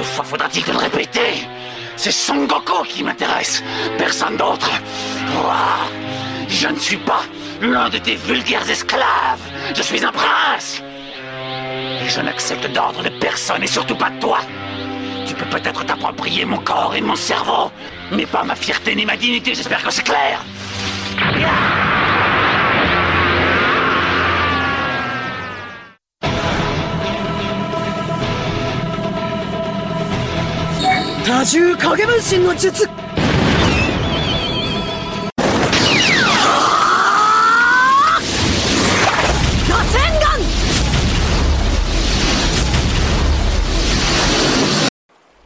de fois faudra-t-il te le répéter C'est Son Goku qui m'intéresse, personne d'autre. Je ne suis pas l'un de tes vulgaires esclaves. Je suis un prince. Et je n'accepte d'ordre de personne et surtout pas de toi. Tu peux peut-être t'approprier mon corps et mon cerveau, mais pas ma fierté ni ma dignité, j'espère que c'est clair. 多重影分身の術。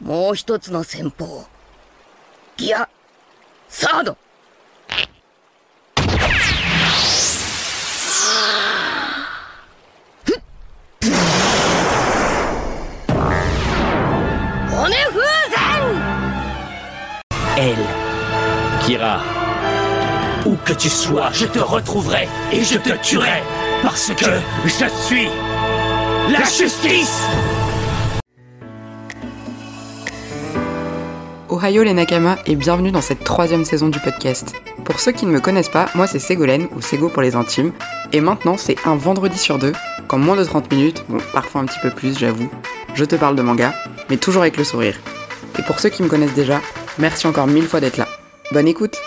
もう一つの戦法。ギア。サード。骨風 Elle. Kira. Où que tu sois, je te retrouverai et je te tuerai parce que je suis la justice Ohio les Nakama et bienvenue dans cette troisième saison du podcast. Pour ceux qui ne me connaissent pas, moi c'est Ségolène, ou Ségo pour les intimes, et maintenant c'est un vendredi sur deux, qu'en moins de 30 minutes, bon parfois un petit peu plus j'avoue, je te parle de manga, mais toujours avec le sourire. Et pour ceux qui me connaissent déjà, merci encore mille fois d'être là. Bonne écoute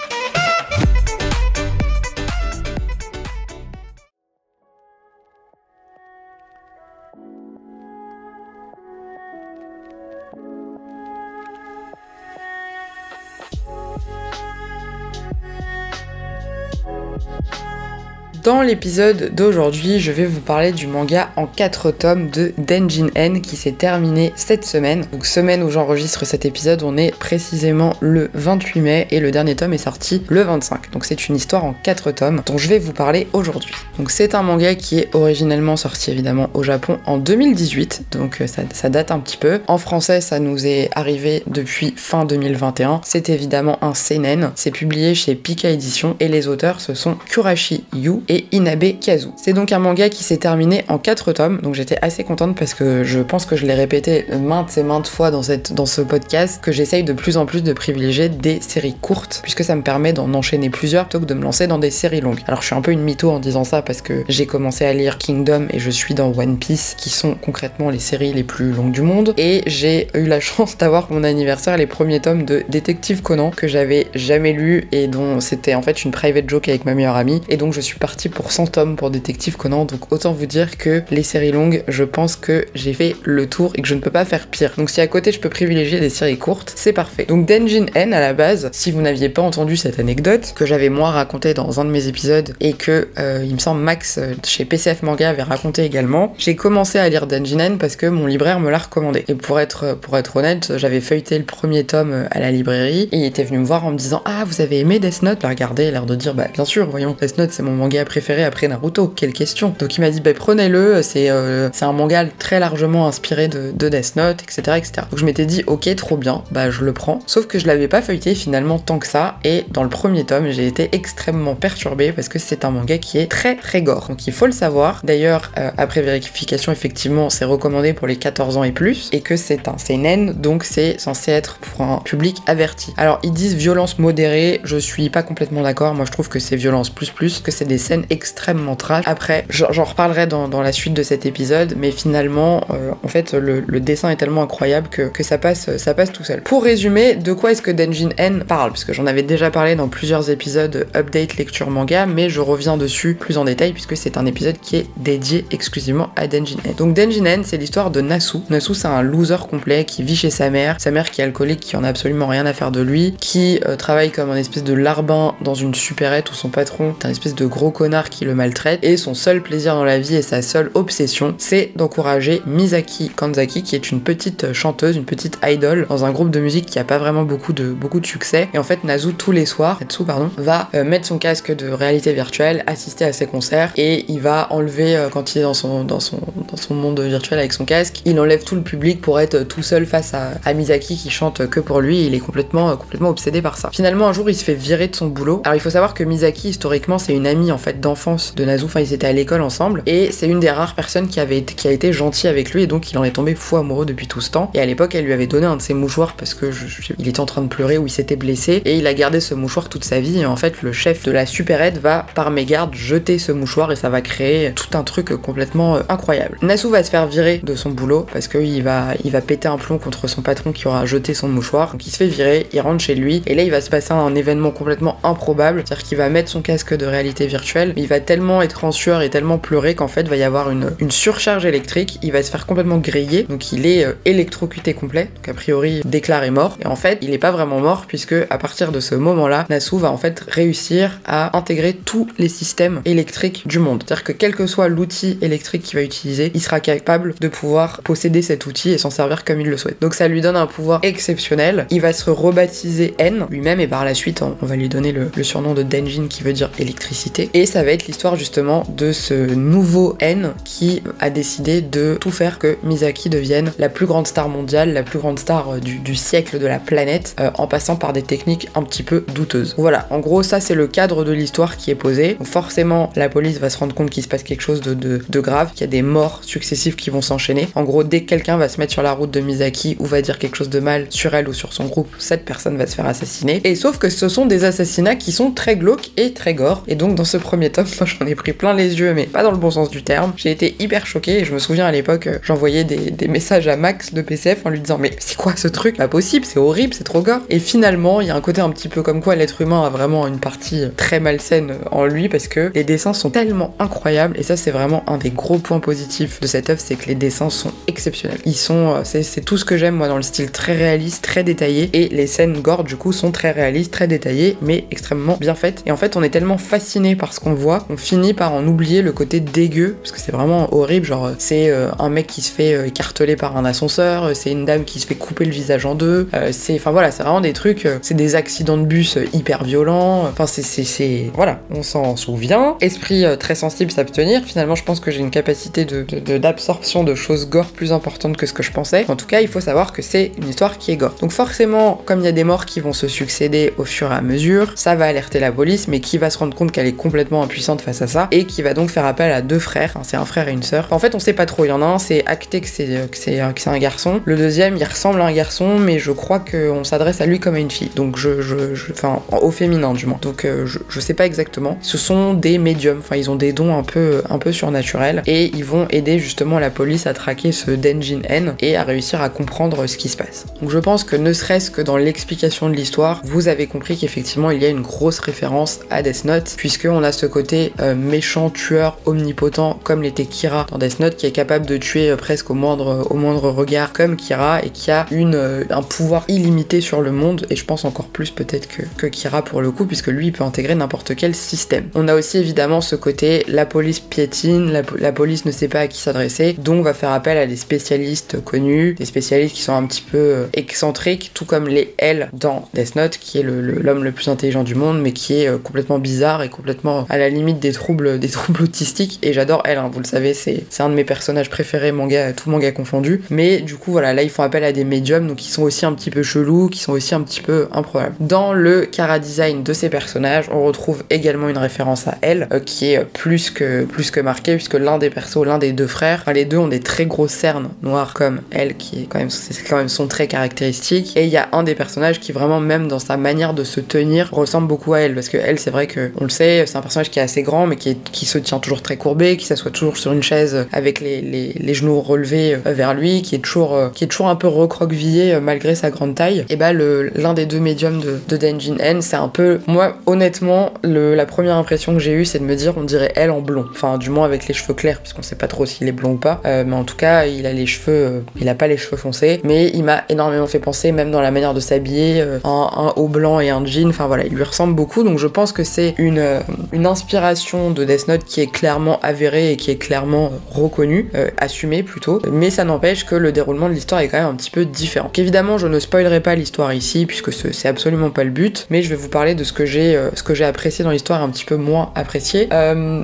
Dans l'épisode d'aujourd'hui, je vais vous parler du manga en 4 tomes de Denjin N qui s'est terminé cette semaine. Donc semaine où j'enregistre cet épisode, on est précisément le 28 mai et le dernier tome est sorti le 25. Donc c'est une histoire en 4 tomes dont je vais vous parler aujourd'hui. Donc c'est un manga qui est originellement sorti évidemment au Japon en 2018, donc euh, ça, date un petit peu. En français, ça nous est arrivé depuis fin 2021. C'est évidemment un seinen. C'est publié chez Pika Édition et les auteurs ce sont Kurashi Yu et Inabe Kazu. C'est donc un manga qui s'est terminé en 4 tomes, donc j'étais assez contente parce que je pense que je l'ai répété maintes et maintes fois dans, dans ce podcast, que j'essaye de plus en plus de privilégier des séries courtes, puisque ça me permet d'en enchaîner plusieurs plutôt que de me lancer dans des séries longues. Alors je suis un peu une mytho en disant ça parce que j'ai commencé à lire Kingdom et je suis dans One Piece, qui sont concrètement les séries les plus longues du monde, et j'ai eu la chance d'avoir pour mon anniversaire les premiers tomes de Détective Conan que j'avais jamais lu et dont c'était en fait une private joke avec ma meilleure amie, et donc je suis partie pour 100 tomes pour Détective Conan, donc autant vous dire que les séries longues, je pense que j'ai fait le tour et que je ne peux pas faire pire. Donc si à côté je peux privilégier des séries courtes, c'est parfait. Donc Denjin N à la base, si vous n'aviez pas entendu cette anecdote, que j'avais moi raconté dans un de mes épisodes et que euh, il me semble Max euh, chez PCF Manga avait raconté également, j'ai commencé à lire Denjin N parce que mon libraire me l'a recommandé. Et pour être, pour être honnête, j'avais feuilleté le premier tome euh, à la librairie et il était venu me voir en me disant Ah, vous avez aimé Death Note? La regarder, l'air de dire Bah bien sûr, voyons, Death Note c'est mon manga préféré après Naruto, quelle question. Donc il m'a dit bah prenez-le, c'est euh, c'est un manga très largement inspiré de, de Death Note, etc., etc. Donc je m'étais dit ok trop bien, bah je le prends. Sauf que je l'avais pas feuilleté finalement tant que ça, et dans le premier tome j'ai été extrêmement perturbée parce que c'est un manga qui est très très gore. Donc il faut le savoir. D'ailleurs euh, après vérification effectivement c'est recommandé pour les 14 ans et plus, et que c'est un seinen, donc c'est censé être pour un public averti. Alors ils disent violence modérée, je suis pas complètement d'accord. Moi je trouve que c'est violence plus plus, que c'est des scènes extrêmement trash. Après, j'en reparlerai dans, la suite de cet épisode, mais finalement, euh, en fait, le, dessin est tellement incroyable que, que, ça, passe, ça passe tout seul. Pour résumer, de quoi est-ce que Denjin N parle? Parce que j'en avais déjà parlé dans plusieurs épisodes update lecture manga, mais je reviens dessus plus en détail puisque c'est un épisode qui est dédié exclusivement à Denjin N. Donc Denjin N, c'est l'histoire de Nasu. Nasu, c'est un loser complet qui vit chez sa mère, sa mère qui est alcoolique, qui en a absolument rien à faire de lui, qui euh, travaille comme un espèce de larbin dans une supérette où son patron est un espèce de gros connard qui le maltraite et son seul plaisir dans la vie et sa seule obsession, c'est d'encourager Misaki Kanzaki, qui est une petite chanteuse, une petite idol dans un groupe de musique qui a pas vraiment beaucoup de, beaucoup de succès. Et en fait, Nazu, tous les soirs, pardon, va euh, mettre son casque de réalité virtuelle, assister à ses concerts et il va enlever, euh, quand il est dans son, dans, son, dans son monde virtuel avec son casque, il enlève tout le public pour être tout seul face à, à Misaki qui chante que pour lui. il est complètement, complètement obsédé par ça. Finalement, un jour, il se fait virer de son boulot. Alors, il faut savoir que Misaki, historiquement, c'est une amie en fait d'enfance de Nazu, enfin ils étaient à l'école ensemble, et c'est une des rares personnes qui avait a été gentille avec lui, et donc il en est tombé fou amoureux depuis tout ce temps. Et à l'époque, elle lui avait donné un de ses mouchoirs parce que il était en train de pleurer ou il s'était blessé, et il a gardé ce mouchoir toute sa vie. Et en fait, le chef de la supérette va par mégarde jeter ce mouchoir et ça va créer tout un truc complètement euh, incroyable. Nasu va se faire virer de son boulot parce qu'il il va péter un plomb contre son patron qui aura jeté son mouchoir. Donc il se fait virer, il rentre chez lui, et là il va se passer un événement complètement improbable, c'est-à-dire qu'il va mettre son casque de réalité virtuelle, il va tellement être en sueur et tellement pleurer qu'en fait, il va y avoir une, surcharge électrique, il va se faire complètement griller, donc il est euh, électrocuté complet, donc a priori déclaré mort. Et en fait, il n'est pas vraiment mort puisque à partir de ce moment-là, Nasu va en fait réussir à intégrer tous les systèmes électriques du monde. C'est-à-dire que quel que soit l'outil électrique qu'il va utiliser, il sera capable de pouvoir posséder cet outil et s'en servir comme il le souhaite. Donc ça lui donne un pouvoir exceptionnel. Il va se rebaptiser N lui-même et par la suite, on va lui donner le, le surnom de Denjin qui veut dire électricité. Et ça va être l'histoire justement de ce nouveau N qui a décidé de tout faire que Misaki devienne la plus grande star mondiale, la plus grande star euh, du, siècle de la planète, euh, en passant par des techniques un petit peu douteuses. Voilà, en gros, ça c'est le cadre de l'histoire qui est posé. Donc forcément, la police va se rendre compte qu'il se passe quelque chose de, de grave, qu'il y a des morts successives qui vont s'enchaîner. En gros, dès que quelqu'un va se mettre sur la route de Misaki ou va dire quelque chose de mal sur elle ou sur son groupe, cette personne va se faire assassiner. Et sauf que ce sont des assassinats qui sont très glauques et très gore. Et donc dans ce premier j'en ai pris plein les yeux, mais pas dans le bon sens du terme. J'ai été hyper choquée et je me souviens à l'époque, euh, j'envoyais des, des messages à Max de PCF en lui disant mais c'est quoi ce truc? Pas possible, c'est horrible, c'est trop gore. Et finalement, il y a un côté un petit peu comme quoi l'être humain a vraiment une partie très malsaine en lui parce que les dessins sont tellement incroyables et ça c'est vraiment un des gros points positifs de cette œuvre, c'est que les dessins sont exceptionnels. Ils sont, euh, c'est tout ce que j'aime moi dans le style très réaliste, très détaillé et les scènes gore du coup sont très réalistes, très détaillées mais extrêmement bien faites. Et en fait, on est tellement fasciné par ce qu'on voit, on finit par en oublier le côté dégueu parce que c'est vraiment horrible. Genre, c'est euh, un mec qui se fait écarteler par un ascenseur, euh, c'est une dame qui se fait couper le visage en deux, euh, c'est, enfin voilà, c'est vraiment des trucs, euh, c'est des accidents de bus hyper violents, enfin c'est, c'est, voilà, on s'en souvient. Esprit très sensible, s'abstenir. Finalement, je pense que j'ai une capacité de, d'absorption de, choses gore plus importante que ce que je pensais. En tout cas, il faut savoir que c'est une histoire qui est gore. Donc forcément, comme il y a des morts qui vont se succéder au fur et à mesure, ça va alerter la police, mais qui va se rendre compte qu'elle est complètement impuissante face à ça, et qui va donc faire appel à deux frères, c'est un frère et une sœur. En fait, on sait pas trop, il y en a un, c'est acté que c'est, que c'est, un garçon. Le deuxième, il ressemble à un garçon, mais je crois qu'on s'adresse à lui comme à une fille. Donc je, je, enfin, au féminin du moins. Donc euh, je, je sais pas exactement. Ce sont des médiums. Enfin, ils ont des dons un peu, un peu surnaturels et ils vont aider justement la police à traquer ce Denjin N et à réussir à comprendre ce qui se passe. Donc je pense que ne serait-ce que dans l'explication de l'histoire, vous avez compris qu'effectivement il y a une grosse référence à Death Note, puisqu'on a ce côté euh, méchant, tueur, omnipotent, comme l'était Kira dans Death Note, qui est capable de tuer euh, presque au moindre, au moindre regard, comme Kira, et qui a une, euh, un pouvoir illimité sur le monde, et je pense encore plus peut-être que, que Kira pour le coup, puisque lui il peut intégrer n'importe quel système. On a aussi évidemment ce côté, la police piétine, la, police ne sait pas à qui s'adresser, donc va faire appel à des spécialistes connus, des spécialistes qui sont un petit peu excentriques, tout comme les L dans Death Note, qui est l'homme le, le, plus intelligent du monde, mais qui est complètement bizarre et complètement la limite des troubles, des troubles autistiques. Et j'adore elle, hein, vous le savez, c'est un de mes personnages préférés, manga, tout manga confondu. Mais du coup, voilà, là ils font appel à des médiums, donc qui sont aussi un petit peu chelous, qui sont aussi un petit peu improbables. Dans le cara design de ces personnages, on retrouve également une référence à elle, euh, qui est plus que, plus que marquée, puisque l'un des persos, l'un des deux frères, les deux ont des très grosses cernes noires comme elle, qui est quand même, c'est quand même son caractéristique. Et il y a un des personnages qui vraiment, même dans sa manière de se tenir, ressemble beaucoup à elle, parce que elle, c'est vrai que, on le sait, c'est un personnage qui est assez grand, mais qui, qui se tient toujours très courbé, qui s'assoit toujours sur une chaise avec les, les, genoux relevés euh, vers lui, qui est toujours, euh, qui est toujours un peu recroquevillé euh, malgré sa grande taille. Et bah, l'un des deux médiums de, de Denjin N, c'est un peu, moi, honnêtement, le, la première impression que j'ai eue, c'est de me dire, on dirait elle en blond. Enfin, du moins avec les cheveux clairs, puisqu'on sait pas trop s'il est blond ou pas. Mais en tout cas, il a les cheveux, il a pas les cheveux foncés, mais il m'a énormément fait penser, même dans la manière de s'habiller, euh, un, un, haut blanc et un jean. Enfin voilà, il lui ressemble beaucoup. Donc je pense que c'est une, une inspiration de Death Note qui est clairement avérée et qui est clairement reconnue, euh, assumée plutôt. Mais ça n'empêche que le déroulement de l'histoire est quand même un petit peu différent. Évidemment, je ne spoilerai pas l'histoire ici, puisque c'est absolument pas le but. Mais je vais vous parler de ce que j'ai, euh, ce que j'ai apprécié dans l'histoire, un petit peu moins apprécié.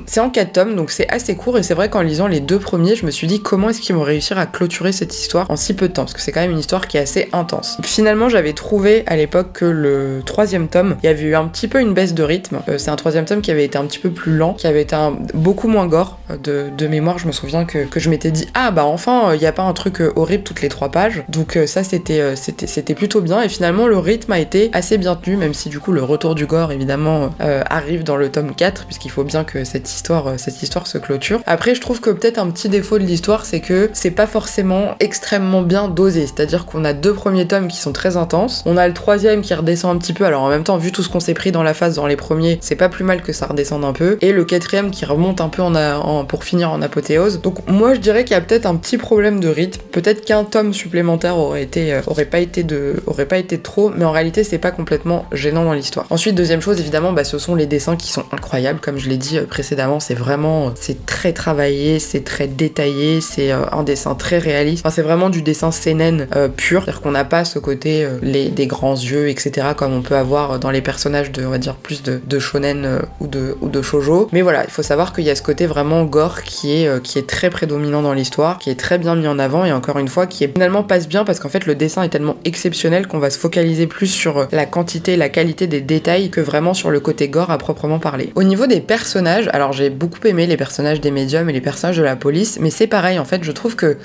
c'est en 4 tomes, donc c'est assez court. Et c'est vrai qu'en lisant les deux premiers, je me suis dit comment est-ce qu'ils vont réussir à clôturer cette histoire en si peu de temps, parce que c'est quand même une histoire qui est assez intense. Finalement, j'avais trouvé à l'époque que le troisième tome, il y avait eu un petit peu une baisse de rythme. Euh, c'est un troisième tome qui avait été un un petit peu plus lent, qui avait été un, beaucoup moins gore de, de mémoire. Je me souviens que, je m'étais dit ah bah enfin il n'y a pas un truc horrible toutes les trois pages. Donc ça c'était c'était c'était plutôt bien et finalement le rythme a été assez bien tenu, même si du coup le retour du gore évidemment arrive dans le tome 4 puisqu'il faut bien que cette histoire cette histoire se clôture. Après je trouve que peut-être un petit défaut de l'histoire c'est que c'est pas forcément extrêmement bien dosé, c'est-à-dire qu'on a deux premiers tomes qui sont très intenses, on a le troisième qui redescend un petit peu, alors en même temps vu tout ce qu'on s'est pris dans la phase dans les premiers, c'est pas plus mal que ça un peu, et le quatrième qui remonte un peu en, pour finir en apothéose. Donc moi je dirais qu'il y a peut-être un petit problème de rythme, peut-être qu'un tome supplémentaire aurait été euh, aurait pas été de aurait pas été trop, mais en réalité c'est pas complètement gênant dans l'histoire. Ensuite deuxième chose évidemment, bah, ce sont les dessins qui sont incroyables, comme je l'ai dit euh, précédemment, c'est vraiment c'est très travaillé, c'est très détaillé, c'est euh, un dessin très réaliste. Enfin, c'est vraiment du dessin seinen pur, c'est-à-dire qu'on n'a pas ce côté les, des grands yeux, etc. comme on peut avoir dans les personnages de on va dire plus de, de shonen ou de de shojo. Mais voilà, il faut savoir qu'il y a ce côté vraiment gore qui est qui est très prédominant dans l'histoire, qui est très bien mis en avant et encore une fois qui est finalement passe bien parce qu'en fait le dessin est tellement exceptionnel qu'on va se focaliser plus sur la quantité, la qualité des détails que vraiment sur le côté gore à proprement parler. Au niveau des personnages, alors j'ai beaucoup aimé les personnages des médiums et les personnages de la police, mais c'est pareil en fait, je trouve que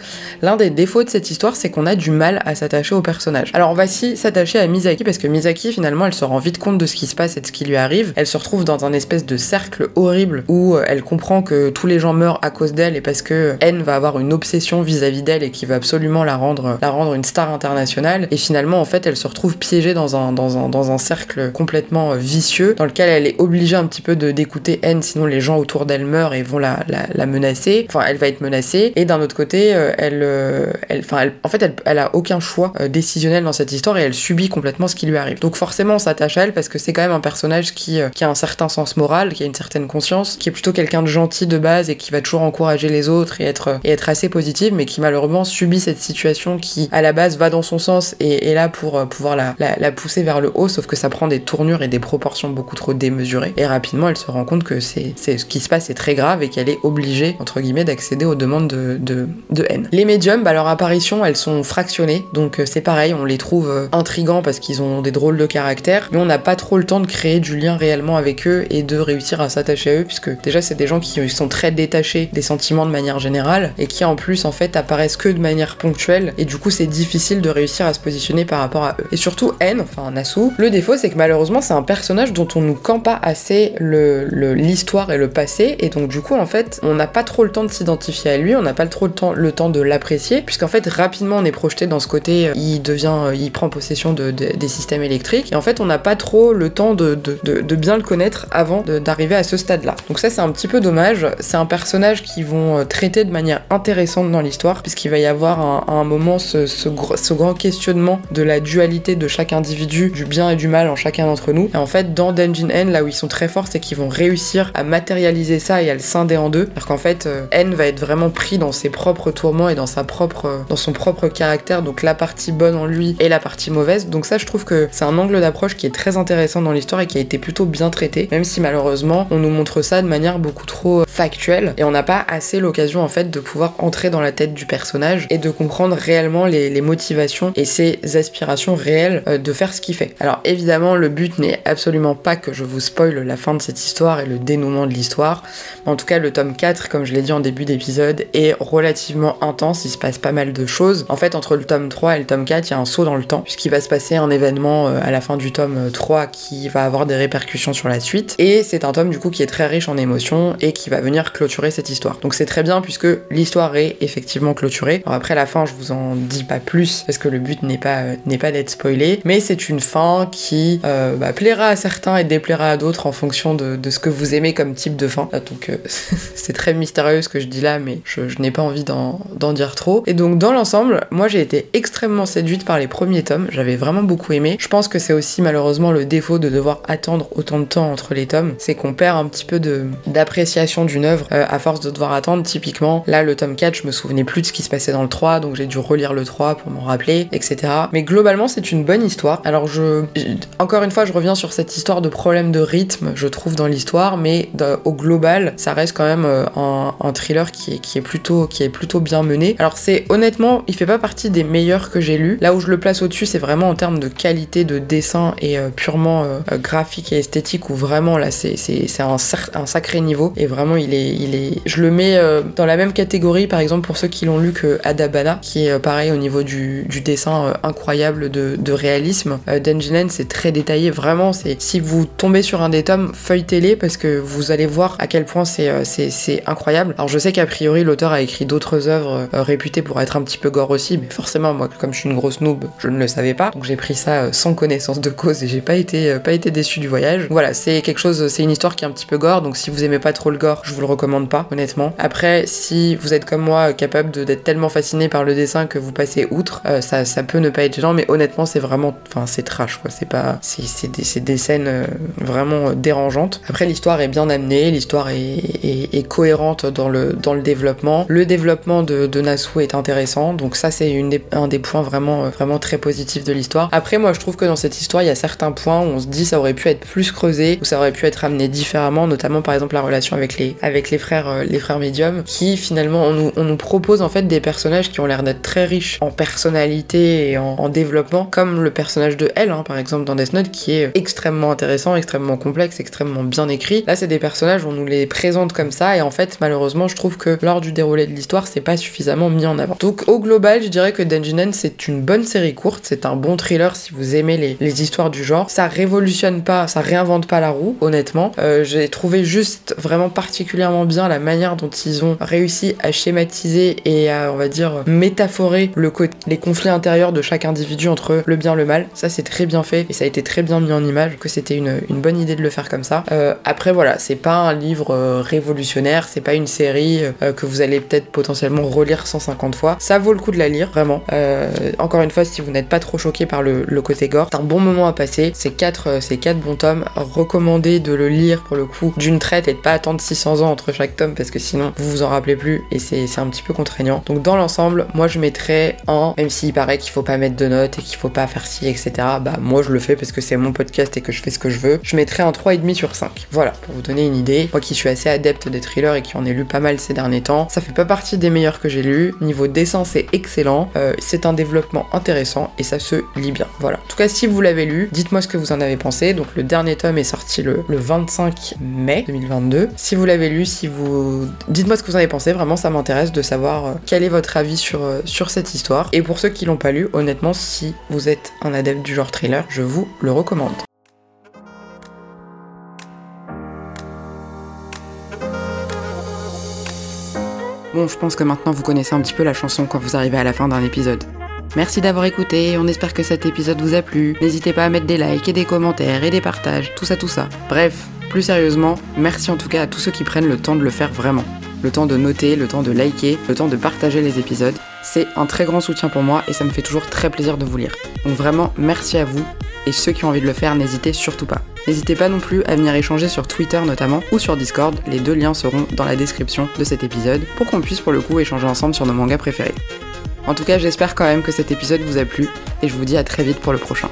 l'un des défauts de cette histoire c'est qu'on a du mal à s'attacher aux personnages. Alors on va si s'attacher à Misaki parce que Misaki finalement elle se rend vite compte de ce qui se passe et de ce qui lui arrive. Elle se retrouve dans un espèce de cercle horrible où elle comprend que tous les gens meurent à cause d'elle et parce que N va avoir une obsession vis-à-vis d'elle et qui va absolument la rendre, la rendre une star internationale. Et finalement, en fait, elle se retrouve piégée dans un, dans un, dans un cercle complètement euh, vicieux dans lequel elle est obligée un petit peu de d'écouter N, sinon les gens autour d'elle meurent et vont la, la, menacer. Enfin, elle va être menacée. Et d'un autre côté, euh, elle, euh, elle, enfin, elle, en fait, elle, elle a aucun choix décisionnel dans cette histoire et elle subit complètement ce qui lui arrive. Donc forcément, on s'attache à elle parce que c'est quand même un personnage qui, qui a un certain sens moral, qui a une certaine conscience, qui est plutôt quelqu'un de gentil de base et qui va toujours encourager les autres et être, et être assez positive, mais qui malheureusement subit cette situation qui, à la base, va dans son sens et est là pour euh, pouvoir la, pousser vers le haut, sauf que ça prend des tournures et des proportions beaucoup trop démesurées. Et rapidement, elle se rend compte que ce qui se passe est très grave et qu'elle est obligée, entre guillemets, d'accéder aux demandes de, de, de, haine. Les médiums, bah, leur apparition, elles sont fractionnées, donc euh, c'est pareil, on les trouve euh, intrigants parce qu'ils ont des drôles de caractère, mais on n'a pas trop le temps de créer du lien réellement avec eux et de réussir à s'attacher à eux, puisque déjà, c'est des gens qui sont très détachés des sentiments de manière générale et qui en plus en fait apparaissent que de manière ponctuelle et du coup c'est difficile de réussir à se positionner par rapport à eux. Et surtout N, enfin Nasu, le défaut c'est que malheureusement c'est un personnage dont on nous campe pas assez l'histoire le, et le passé et donc du coup en fait on n'a pas trop le temps de s'identifier à lui, on n'a pas trop le temps, le temps de l'apprécier puisqu'en fait rapidement on est projeté dans ce côté euh, il devient, euh, il prend possession de, des systèmes électriques et en fait on n'a pas trop le temps de, de bien le connaître avant d'arriver à ce stade là. Donc ça c'est un petit peu dommage, c'est un personnage qui vont euh, traiter de manière intéressante dans l'histoire, puisqu'il va y avoir à un, moment ce, ce, grand questionnement de la dualité de chaque individu, du bien et du mal en chacun d'entre nous. Et en fait, dans Dungeon N, là où ils sont très forts, c'est qu'ils vont réussir à matérialiser ça et à le scinder en deux. Alors qu'en fait, euh, N va être vraiment pris dans ses propres tourments et dans, sa propre, dans son propre caractère, donc la partie bonne en lui et la partie mauvaise. Donc ça, je trouve que c'est un angle d'approche qui est très intéressant dans l'histoire et qui a été plutôt bien traité, même si malheureusement, on nous montre ça de manière beaucoup trop factuelle et on n'a pas assez l'occasion en fait de pouvoir entrer dans la tête du personnage et de comprendre réellement les, motivations et ses aspirations réelles euh, de faire ce qu'il fait. Alors évidemment le but n'est absolument pas que je vous spoil la fin de cette histoire et le dénouement de l'histoire. En tout cas le tome 4 comme je l'ai dit en début d'épisode est relativement intense, il se passe pas mal de choses. En fait entre le tome 3 et le tome 4 il y a un saut dans le temps puisqu'il va se passer un événement euh, à la fin du tome 3 qui va avoir des répercussions sur la suite et c'est tome du coup qui est très riche en émotions et qui va venir clôturer cette histoire. Donc c'est très bien puisque l'histoire est effectivement clôturée. Alors après la fin, je vous en dis pas plus parce que le but n'est pas euh, n'est pas d'être spoilé, mais c'est une fin qui euh, bah, plaira à certains et déplaira à d'autres en fonction de, ce que vous aimez comme type de fin. Donc euh, c'est très mystérieux ce que je dis là, mais je, n'ai pas envie d'en dire trop. Et donc dans l'ensemble, moi j'ai été extrêmement séduite par les premiers tomes. J'avais vraiment beaucoup aimé. Je pense que c'est aussi malheureusement le défaut de devoir attendre autant de temps entre les tomes, c'est qu'on perd un petit peu d'appréciation d'une œuvre à force de devoir attendre. Typiquement, là le tome 4, je me souvenais plus de ce qui se passait dans le 3, donc j'ai dû relire le 3 pour m'en rappeler, etc. Mais globalement, c'est une bonne histoire. Alors je, encore une fois, je reviens sur cette histoire de problème de rythme, je trouve dans l'histoire, mais au global, ça reste quand même euh, un, thriller qui est, qui est plutôt, qui est plutôt bien mené. Alors c'est honnêtement, il fait pas partie des meilleurs que j'ai lus. Là où je le place au-dessus, c'est vraiment en termes de qualité de dessin et euh, purement euh, graphique et esthétique, où vraiment là, c'est c'est un, sacré niveau et vraiment il est, il est, je le mets euh, dans la même catégorie par exemple pour ceux qui l'ont lu que Adabana, qui est pareil au niveau du, dessin incroyable de, réalisme. Denjinen c'est très détaillé, vraiment c'est si vous tombez sur un des tomes, feuilletez-les parce que vous allez voir à quel point c'est incroyable. Alors je sais qu'a priori l'auteur a écrit d'autres œuvres réputées pour être un petit peu gore aussi, mais forcément moi comme je suis une grosse noob, je ne le savais pas, donc j'ai pris ça sans connaissance de cause et j'ai pas été pas été déçu du voyage. Voilà, c'est quelque chose, c'est histoire qui est un petit peu gore, donc si vous aimez pas trop le gore, je vous le recommande pas, honnêtement. Après, si vous êtes comme moi capable d'être tellement fasciné par le dessin que vous passez outre, euh, ça, ça peut ne pas être gênant, mais honnêtement, c'est vraiment, enfin, c'est trash, quoi. C'est pas, c'est des, des, scènes euh, vraiment dérangeantes. Après, l'histoire est bien amenée, l'histoire est, cohérente dans le, dans le développement. Le développement de, de Nasu est intéressant, donc ça, c'est un des points vraiment, vraiment très positifs de l'histoire. Après, moi, je trouve que dans cette histoire, il y a certains points où on se dit ça aurait pu être plus creusé, où ça aurait pu être amené différemment, notamment par exemple la relation avec les, avec les frères, euh, les frères médiums, qui finalement on nous, on nous propose en fait des personnages qui ont l'air d'être très riches en personnalité et en, développement, comme le personnage de Elle, hein, par exemple dans Death Note, qui est extrêmement intéressant, extrêmement complexe, extrêmement bien écrit. Là, c'est des personnages, on nous les présente comme ça, et en fait, malheureusement, je trouve que lors du déroulé de l'histoire, c'est pas suffisamment mis en avant. Donc, au global, je dirais que Denjinen, c'est une bonne série courte, c'est un bon thriller si vous aimez les, les histoires du genre. Ça révolutionne pas, ça réinvente pas la roue, honnêtement. Euh, j'ai trouvé juste vraiment particulièrement bien la manière dont ils ont réussi à schématiser et à, on va dire, métaphorer le les conflits intérieurs de chaque individu entre le bien et le mal. Ça, c'est très bien fait et ça a été très bien mis en image, que c'était une, bonne idée de le faire comme ça. Euh, après, voilà, c'est pas un livre euh, révolutionnaire, c'est pas une série que vous allez peut-être potentiellement relire 150 fois. Ça vaut le coup de la lire, vraiment. encore une fois, si vous n'êtes pas trop choqué par le, côté gore, c'est un bon moment à passer. C'est quatre, quatre bons tomes recommandé de le lire pour le coup d'une traite et de pas attendre 600 ans entre chaque tome parce que sinon vous vous en rappelez plus et c'est un petit peu contraignant. Donc dans l'ensemble, moi je mettrais en, même s'il paraît qu'il faut pas mettre de notes et qu'il faut pas faire ci, etc. Bah moi je le fais parce que c'est mon podcast et que je fais ce que je veux. Je mettrais un 3,5 sur 5. Voilà, pour vous donner une idée. Moi qui suis assez adepte des thrillers et qui en ai lu pas mal ces derniers temps, ça fait pas partie des meilleurs que j'ai lus. Niveau dessin, c'est excellent. Euh, c'est un développement intéressant et ça se lit bien. Voilà. En tout cas, si vous l'avez lu, dites-moi ce que vous en avez pensé. Donc le dernier tome est sorti le, 25 mai 2022. Si vous l'avez lu, si vous... Dites-moi ce que vous en avez pensé, vraiment ça m'intéresse de savoir euh, quel est votre avis sur, euh, sur cette histoire. Et pour ceux qui l'ont pas lu, honnêtement, si vous êtes un adepte du genre thriller, je vous le recommande. Bon, je pense que maintenant vous connaissez un petit peu la chanson quand vous arrivez à la fin d'un épisode. Merci d'avoir écouté, on espère que cet épisode vous a plu. N'hésitez pas à mettre des likes et des commentaires et des partages, tout ça, tout ça. Bref, plus sérieusement, merci en tout cas à tous ceux qui prennent le temps de le faire vraiment. Le temps de noter, le temps de liker, le temps de partager les épisodes. C'est un très grand soutien pour moi et ça me fait toujours très plaisir de vous lire. Donc vraiment, merci à vous. Et ceux qui ont envie de le faire, n'hésitez surtout pas. N'hésitez pas non plus à venir échanger sur Twitter notamment ou sur Discord, les deux liens seront dans la description de cet épisode pour qu'on puisse pour le coup échanger ensemble sur nos mangas préférés. En tout cas, j'espère quand même que cet épisode vous a plu et je vous dis à très vite pour le prochain.